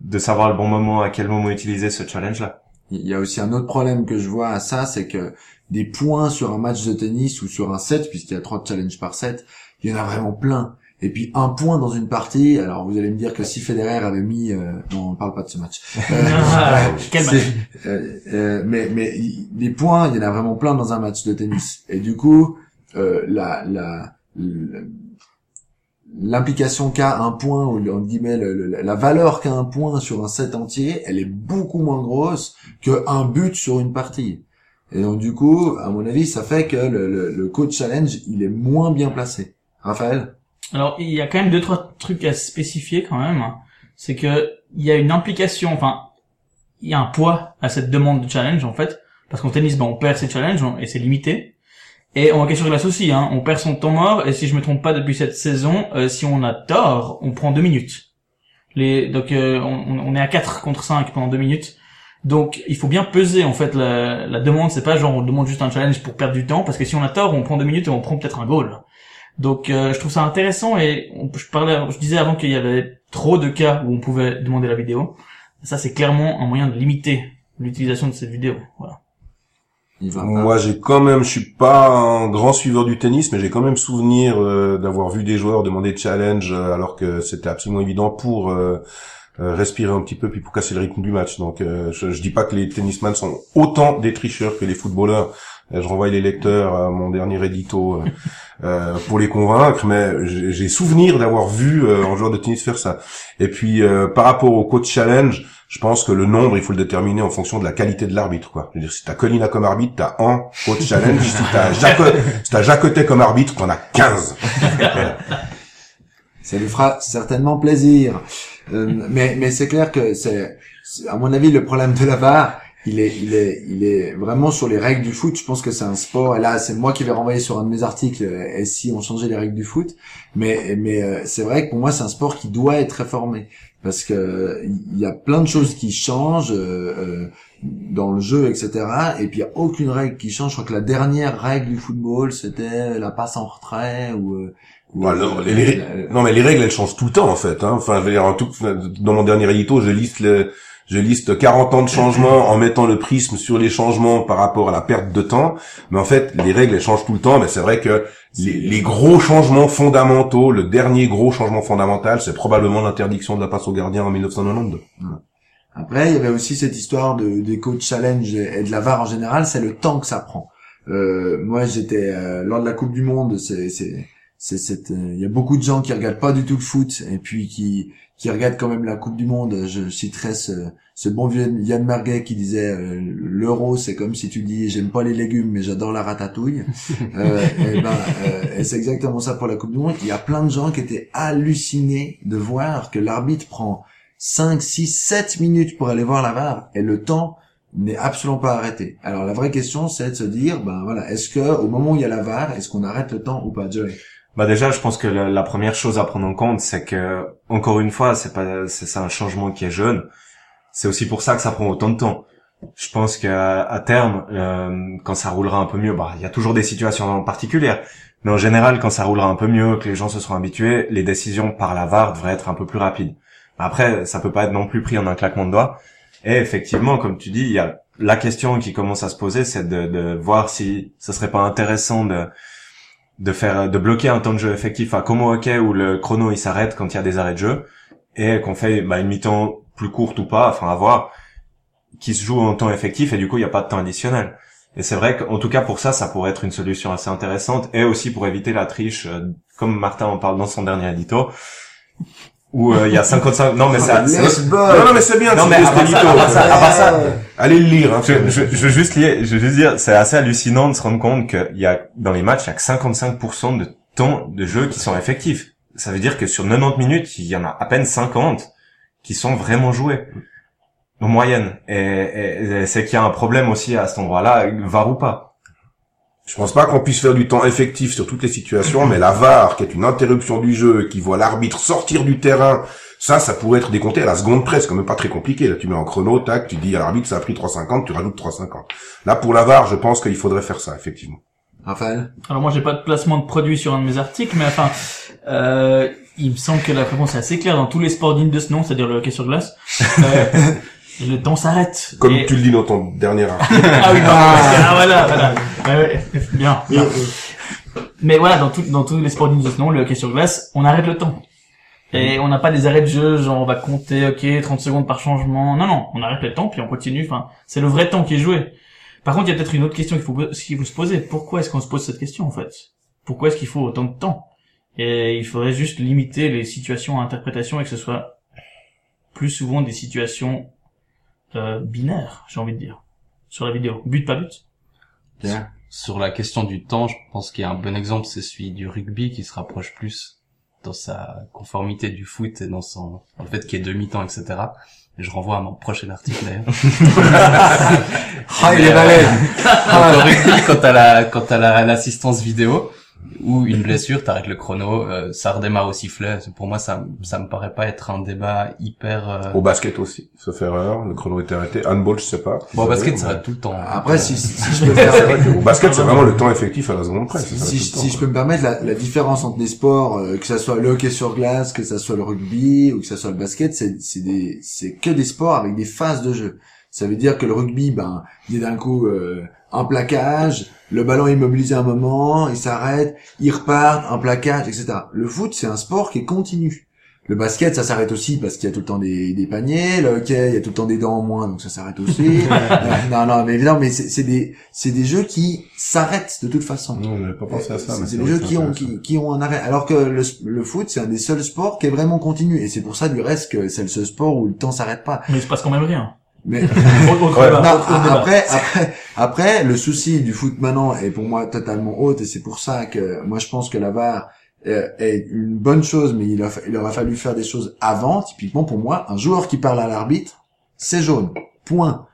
de savoir le bon moment, à quel moment utiliser ce challenge-là. Il y a aussi un autre problème que je vois à ça, c'est que des points sur un match de tennis ou sur un set, puisqu'il y a trois challenges par set, il y en a vraiment plein. Et puis un point dans une partie, alors vous allez me dire que si Federer avait mis, euh, non on parle pas de ce match. Euh, Ah, quel match. c'est- euh, euh, mais mais il- les points, il y en a vraiment plein dans un match de tennis. Et du coup, euh, la la l'implication qu'a un point ou entre guillemets le- le- la valeur qu'a un point sur un set entier, elle est beaucoup moins grosse que un but sur une partie. Et donc du coup, à mon avis, ça fait que le, le, le coach challenge, il est moins bien placé. Raphaël? Alors, il y a quand même deux, trois trucs à spécifier quand même. C'est que, il y a une implication, enfin, il y a un poids à cette demande de challenge, en fait. Parce qu'en tennis, ben, on perd ses challenges, on- et c'est limité. Et en hockey sur glace aussi, hein, on perd son temps mort, et si je me trompe pas depuis cette saison, euh, si on a tort, on prend deux minutes. Les, donc, euh, on, on est à 4 contre 5 pendant deux minutes. Donc, il faut bien peser, en fait, la, la demande. C'est pas genre, on demande juste un challenge pour perdre du temps, parce que si on a tort, on prend deux minutes et on prend peut-être un goal. Donc euh, je trouve ça intéressant et on, je parlais, je disais avant qu'il y avait trop de cas où on pouvait demander la vidéo. Ça c'est clairement un moyen de limiter l'utilisation de cette vidéo. Voilà. il va pas. Moi, j'ai quand même, je suis pas un grand suiveur du tennis, mais j'ai quand même souvenir euh, d'avoir vu des joueurs demander challenge euh, alors que c'était absolument évident pour euh, euh, respirer un petit peu puis pour casser le rythme du match. Donc, euh, je, je dis pas que les tennisman sont autant des tricheurs que les footballeurs, je renvoie les lecteurs à mon dernier édito euh, euh, pour les convaincre, mais j'ai souvenir d'avoir vu euh, un joueur de tennis faire ça. Et puis euh, par rapport au coach challenge, je pense que le nombre, il faut le déterminer en fonction de la qualité de l'arbitre, quoi. Je veux dire, si t'as Colina comme arbitre, t'as un coach challenge. si t'as Jacques, si Jacotet comme arbitre, t'en as 15. Ça lui fera certainement plaisir. Euh, mais mais c'est clair que c'est, c'est- à mon avis, le problème de la VAR, il est, il est, il est vraiment sur les règles du foot. Je pense que c'est un sport. Et là, c'est moi qui vais renvoyer sur un de mes articles. euh, Et si on changeait les règles du foot, mais mais euh, c'est vrai que pour moi, c'est un sport qui doit être réformé parce que il y a plein de choses qui changent euh, dans le jeu, etc. Et puis il y a aucune règle qui change. Je crois que la dernière règle du football, c'était la passe en retrait ou. ou- Bon, alors, les- les- Non, mais les règles, elles changent tout le temps, en fait. Hein. Enfin, je veux dire, en tout, dans mon dernier édito, je liste le, je liste 40 ans de changements en mettant le prisme sur les changements par rapport à la perte de temps. Mais en fait, les règles, elles changent tout le temps. Mais c'est vrai que les, gros changements fondamentaux, le dernier gros changement fondamental, c'est probablement l'interdiction de la passe au gardien en 1992. Après, il y avait aussi cette histoire de, des coachs challenge et de la VAR en général, c'est le temps que ça prend. Euh, moi, j'étais euh, lors de la Coupe du Monde, c'est c'est euh, il y a beaucoup de gens qui regardent pas du tout le foot et puis qui qui regardent quand même la Coupe du Monde. Je citerai ce ce bon vieux Yann Marguet qui disait euh, l'euro c'est comme si tu dis j'aime pas les légumes mais j'adore la ratatouille. euh, et ben euh, et c'est exactement ça pour la Coupe du Monde. Il y a plein de gens qui étaient hallucinés de voir que l'arbitre prend 5, 6, 7 minutes pour aller voir la VAR et le temps n'est absolument pas arrêté. Alors la vraie question c'est de se dire ben voilà, est-ce que au moment où il y a la VAR, est-ce qu'on arrête le temps ou pas Joey? Bah déjà, je pense que la, première chose à prendre en compte, c'est que encore une fois, c'est pas c'est un changement qui est jeune. C'est aussi pour ça que ça prend autant de temps. Je pense qu'à à terme, euh, quand ça roulera un peu mieux, bah il y a toujours des situations particulières, mais en général, quand ça roulera un peu mieux, que les gens se seront habitués, les décisions par la VAR devraient être un peu plus rapides. Après, ça peut pas être non plus pris en un claquement de doigts. Et effectivement, comme tu dis, il y a la question qui commence à se poser, c'est de, de voir si ce serait pas intéressant de de faire de bloquer un temps de jeu effectif à comme au hockey où le chrono il s'arrête quand il y a des arrêts de jeu et qu'on fait bah, une mi-temps plus courte ou pas, enfin à voir, qui se joue en temps effectif et du coup il n'y a pas de temps additionnel. Et c'est vrai qu'en tout cas pour ça, ça pourrait être une solution assez intéressante et aussi pour éviter la triche, euh, comme Martin en parle dans son dernier édito, où euh, il y a 55... Non mais ça... c'est- Laisse Non, non, mais c'est bien, Non, mais Allez le lire. Hein, je, je, je veux juste lier, je veux juste dire, c'est assez hallucinant de se rendre compte qu'il y a, dans les matchs, il y a que 55% de temps de jeu qui sont effectifs. Ça veut dire que sur 90 minutes, il y en a à peine 50 qui sont vraiment joués. En moyenne. Et, et- et c'est qu'il y a un problème aussi à cet endroit-là, var ou pas. Je pense pas qu'on puisse faire du temps effectif sur toutes les situations, mais la VAR, qui est une interruption du jeu, qui voit l'arbitre sortir du terrain, ça, ça pourrait être décompté à la seconde près, c'est quand même pas très compliqué. Là, tu mets en chrono, tac, tu dis à l'arbitre, ça a pris 3,50, tu rajoutes 3,50. Là, pour la VAR, je pense qu'il faudrait faire ça, effectivement. Raphaël? Alors moi j'ai pas de placement de produit sur un de mes articles, mais enfin, euh, il me semble que la réponse est assez claire dans tous les sports dignes de ce nom, c'est-à-dire le hockey sur glace. Euh, le temps s'arrête. Comme Et- tu le dis dans ton dernier article. Ah oui, pardon, ah voilà, voilà. Ouais, ouais, bien, bien. Mais voilà, dans, tout, dans tous les sports nom, le hockey sur glace, on arrête le temps. Et on n'a pas des arrêts de jeu, genre on va compter, ok, 30 secondes par changement. Non, non, on arrête le temps, puis on continue. Enfin, c'est le vrai temps qui est joué. Par contre, il y a peut-être une autre question qu'il faut, qu'il faut se poser. Pourquoi est-ce qu'on se pose cette question, en fait? Pourquoi est-ce qu'il faut autant de temps? Et il faudrait juste limiter les situations à interprétation et que ce soit plus souvent des situations euh, binaires, j'ai envie de dire, sur la vidéo. But, pas but. Pierre Sur la question du temps, je pense qu'il y a un bon exemple, c'est celui du rugby qui se rapproche plus dans sa conformité du foot et dans son dans le fait qu'il y ait demi-temps, etc. Et je renvoie à mon prochain article d'ailleurs. Ah, il est euh, balèze rugby, quand t'as la, quand t'as la, l'assistance vidéo, ou une blessure, t'arrêtes le chrono, euh, ça redémarre au sifflet. Pour moi, ça, ça me paraît pas être un débat hyper, euh... Au basket aussi, sauf erreur, le chrono était arrêté. Handball, je sais pas. bon, au basket, ça va tout le temps. Après, si, si, si je peux faire... Au basket, c'est vraiment le temps effectif à la seconde près. Si, si, si je peux me permettre, la, la différence entre les sports, euh, que ça soit le hockey sur glace, que ça soit le rugby ou que ça soit le basket, c'est c'est des c'est que des sports avec des phases de jeu. Ça veut dire que le rugby, ben, il a d'un coup euh, un plaquage, le ballon est immobilisé un moment, il s'arrête, il repart, un plaquage, etc. Le foot, c'est un sport qui est continu. Le basket, ça s'arrête aussi parce qu'il y a tout le temps des, des paniers. Le hockey, il y a tout le temps des dents en moins, donc ça s'arrête aussi. Euh, non, non, mais évidemment, mais c'est des, c'est des jeux qui s'arrêtent de toute façon. Non, j'avais pas pensé à ça. mais C'est des jeux que qui ont, qui, qui ont un arrêt. Alors que le, le foot, c'est un des seuls sports qui est vraiment continu. Et c'est pour ça, du reste, que c'est le seul sport où le temps s'arrête pas. Mais il se passe quand même rien. Mais après, après, après, le souci du foot maintenant est pour moi totalement haute et c'est pour ça que moi je pense que la VAR euh, est une bonne chose, mais il, a, il aurait fallu faire des choses avant. Typiquement pour moi, un joueur qui parle à l'arbitre, c'est jaune. Point.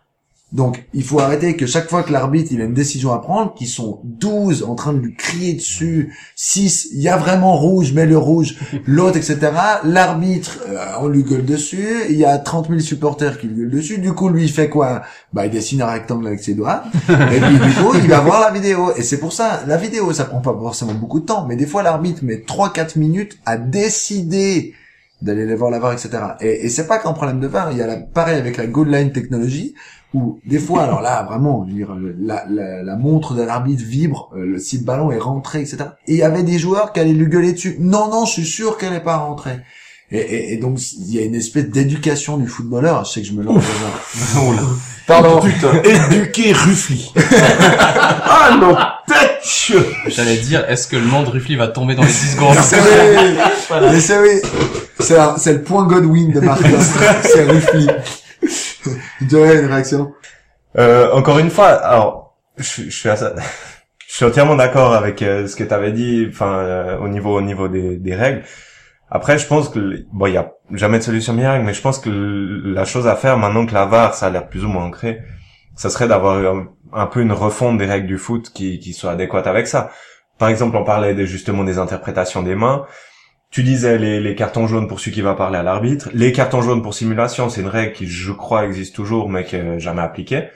Donc, il faut arrêter que chaque fois que l'arbitre il a une décision à prendre, qu'ils sont 12 en train de lui crier dessus, 6, il y a vraiment rouge, mets le rouge, l'autre, etc. L'arbitre, euh, on lui gueule dessus, il y a 30 000 supporters qui lui gueulent dessus, du coup, lui, il fait quoi? Bah, il dessine un rectangle avec ses doigts, et puis du coup, il va voir la vidéo. Et c'est pour ça, la vidéo, ça prend pas forcément beaucoup de temps, mais des fois, l'arbitre met 3-4 minutes à décider d'aller les voir la VAR, etc. Et, et c'est pas qu'un problème de VAR, il y a la, pareil avec la goal line technologie, où des fois, alors là, vraiment, je veux dire, la, la, la montre de l'arbitre vibre, euh, le, si le ballon est rentré, etc. Et il y avait des joueurs qui allaient lui gueuler dessus. Non, non, je suis sûr qu'elle n'est pas rentrée. Et, et, et donc, il y a une espèce d'éducation du footballeur. Je sais que je me lance dans un... Oh là. Pardon. Putain, éduquer Ruffly. ah non, tête J'allais dire, est-ce que le nom de Ruffly va tomber dans les 10 secondes? C'est oui. Mais c'est le point Godwin de Marcos. c'est Ruffly. Joël, une réaction? Euh, encore une fois, alors je, je suis assez- je suis entièrement d'accord avec euh, ce que tu avais dit, enfin euh, au niveau au niveau des, des règles. Après, je pense que bon, il y a jamais de solution miracle, mais je pense que la chose à faire maintenant que la VAR ça a l'air plus ou moins ancré, ça serait d'avoir un, peu une refonte des règles du foot qui qui soit adéquate avec ça. Par exemple, on parlait des, justement des interprétations des mains. Tu disais les, cartons jaunes pour celui qui va parler à l'arbitre. Les cartons jaunes pour simulation, c'est une règle qui, je crois, existe toujours, mais qui est jamais appliquée.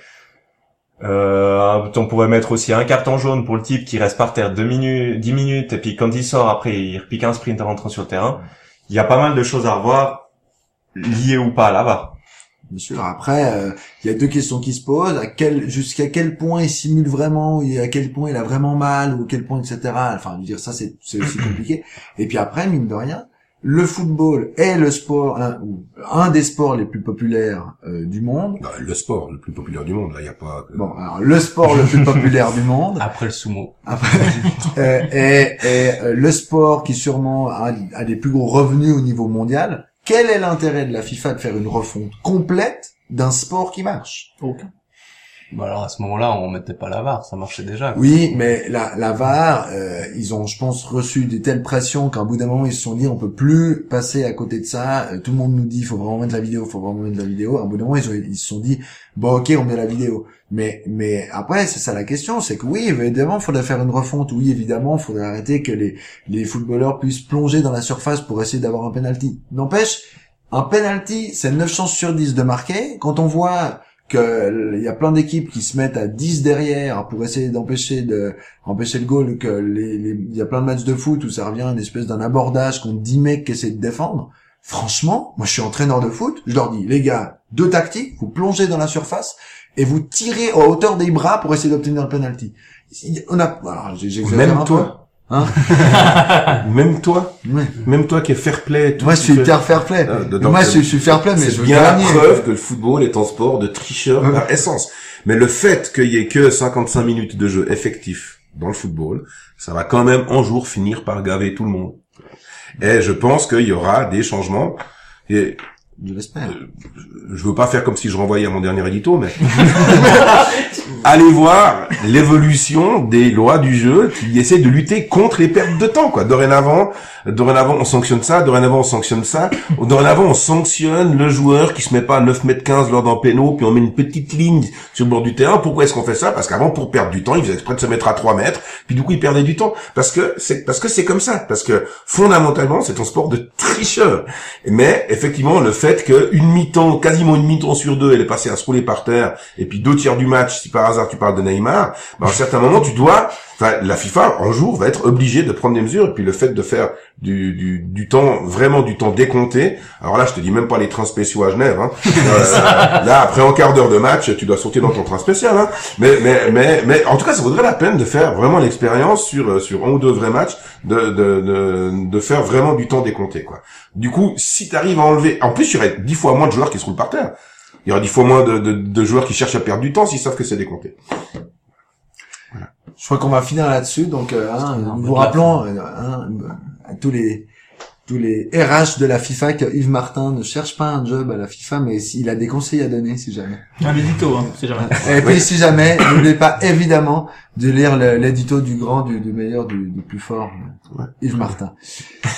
Euh, on pourrait mettre aussi un carton jaune pour le type qui reste par terre deux minutes, 10 minutes, et puis quand il sort, après, il repique un sprint en rentrant sur le terrain. Il y a pas mal de choses à revoir, liées ou pas VAR. Bien sûr. Après, euh, il y a deux questions qui se posent. À quel, jusqu'à quel point il simule vraiment, et à quel point il a vraiment mal, ou à quel point, etc. Enfin, je veux dire, ça, c'est, c'est aussi compliqué. Et puis après, mine de rien, le football est le sport, un, ou un des sports les plus populaires euh, du monde. Bah, le sport le plus populaire du monde, là, il y a pas... Bon, alors, le sport le plus populaire du monde. Après le sumo. Après, euh, et, et, euh, le sport qui sûrement a, a des plus gros revenus au niveau mondial. Quel est l'intérêt de la FIFA de faire une refonte complète d'un sport qui marche? Aucun. Bah alors à ce moment-là, on mettait pas la VAR, ça marchait déjà. Oui, mais la, la VAR, euh, ils ont, je pense, reçu des telles pressions qu'à bout d'un moment, ils se sont dit, on peut plus passer à côté de ça. Euh, tout le monde nous dit, faut vraiment mettre la vidéo, faut vraiment mettre la vidéo. À bout d'un moment, ils, ont- ils se sont dit, bon, ok, on met la vidéo. Mais, mais après, c'est ça la question, c'est que oui, évidemment, il faudrait faire une refonte. Oui, évidemment, il faudrait arrêter que les, les footballeurs puissent plonger dans la surface pour essayer d'avoir un penalty. N'empêche, un penalty, c'est 9 chances sur 10 de marquer. Quand on voit que il y a plein d'équipes qui se mettent à 10 derrière pour essayer d'empêcher de empêcher le goal que les les- il y a plein de matchs de foot où ça revient à une espèce d'un abordage contre 10 mecs qui essaient de défendre. Franchement moi je suis entraîneur de foot je leur dis les gars deux tactiques vous plongez dans la surface et vous tirez à hauteur des bras pour essayer d'obtenir le penalty. On a alors, Même un toi. Hein Même toi. Ouais. même toi qui es fair play. moi je suis hyper fair play Euh, moi je, suis- je suis fair play mais je C'est veux bien la gagner preuve que le football est un sport de tricheur par essence. Mais le fait qu'il y ait que 55 minutes de jeu effectif dans le football, ça va quand même un jour finir par gaver tout le monde. Et je pense qu'il y aura des changements. Et je l'espère je veux pas faire comme si je renvoyais à mon dernier édito, mais allez voir l'évolution des lois du jeu qui essaient de lutter contre les pertes de temps. Quoi. Dorénavant, dorénavant, on sanctionne ça. Dorénavant, on sanctionne ça. Dorénavant, on sanctionne le joueur qui se met pas à 9 mètres 15 lors d'un péno, puis on met une petite ligne sur le bord du terrain. Pourquoi est-ce qu'on fait ça? Parce qu'avant, pour perdre du temps, il faisait exprès de se mettre à 3 mètres, puis du coup, il perdait du temps. Parce que c'est parce que c'est comme ça. Parce que fondamentalement, c'est un sport de tricheur. Mais effectivement, le fait fait que une mi-temps, quasiment une mi-temps sur deux, elle est passée à se rouler par terre, et puis deux tiers du match, si par hasard tu parles de Neymar, bah, à un certain moment tu dois, enfin la FIFA un jour va être obligée de prendre des mesures, et puis le fait de faire du, du, du temps, vraiment du temps décompté, alors là je te dis même pas les trains spéciaux à Genève, hein. Euh, là après un quart d'heure de match, tu dois sauter dans ton train spécial, hein. mais, mais, mais, mais en tout cas ça vaudrait la peine de faire vraiment l'expérience sur, euh, sur un ou deux vrais matchs, de, de, de, de faire vraiment du temps décompté, quoi. Du coup, si tu arrives à enlever, en plus, il y aurait dix fois moins de joueurs qui se roulent par terre. Il y aura dix fois moins de, de, de joueurs qui cherchent à perdre du temps s'ils savent que c'est décompté. Je crois qu'on va finir là-dessus. Donc, euh, hein, nous vous rappelons euh, hein, à tous les tous les RH de la FIFA que Yves Martin ne cherche pas un job à la FIFA, mais s'il a des conseils à donner, si jamais. Un édito, hein, c'est jamais. Et puis, si jamais, n'oubliez pas évidemment de lire l'édito du grand, du, du meilleur, du, du plus fort, Yves Martin.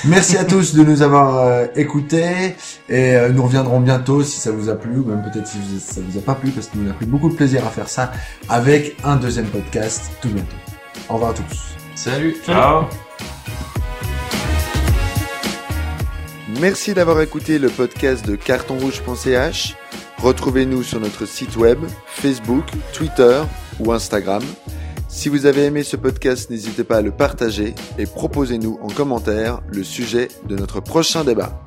Merci à tous de nous avoir euh, écoutés et euh, nous reviendrons bientôt si ça vous a plu ou même peut-être si vous- ça vous a pas plu parce que nous a pris beaucoup de plaisir à faire ça avec un deuxième podcast tout bientôt. Au revoir à tous. Salut. Ciao. Merci d'avoir écouté le podcast de cartonrouge.ch. Retrouvez-nous sur notre site web, Facebook, Twitter ou Instagram. Si vous avez aimé ce podcast, n'hésitez pas à le partager et proposez-nous en commentaire le sujet de notre prochain débat.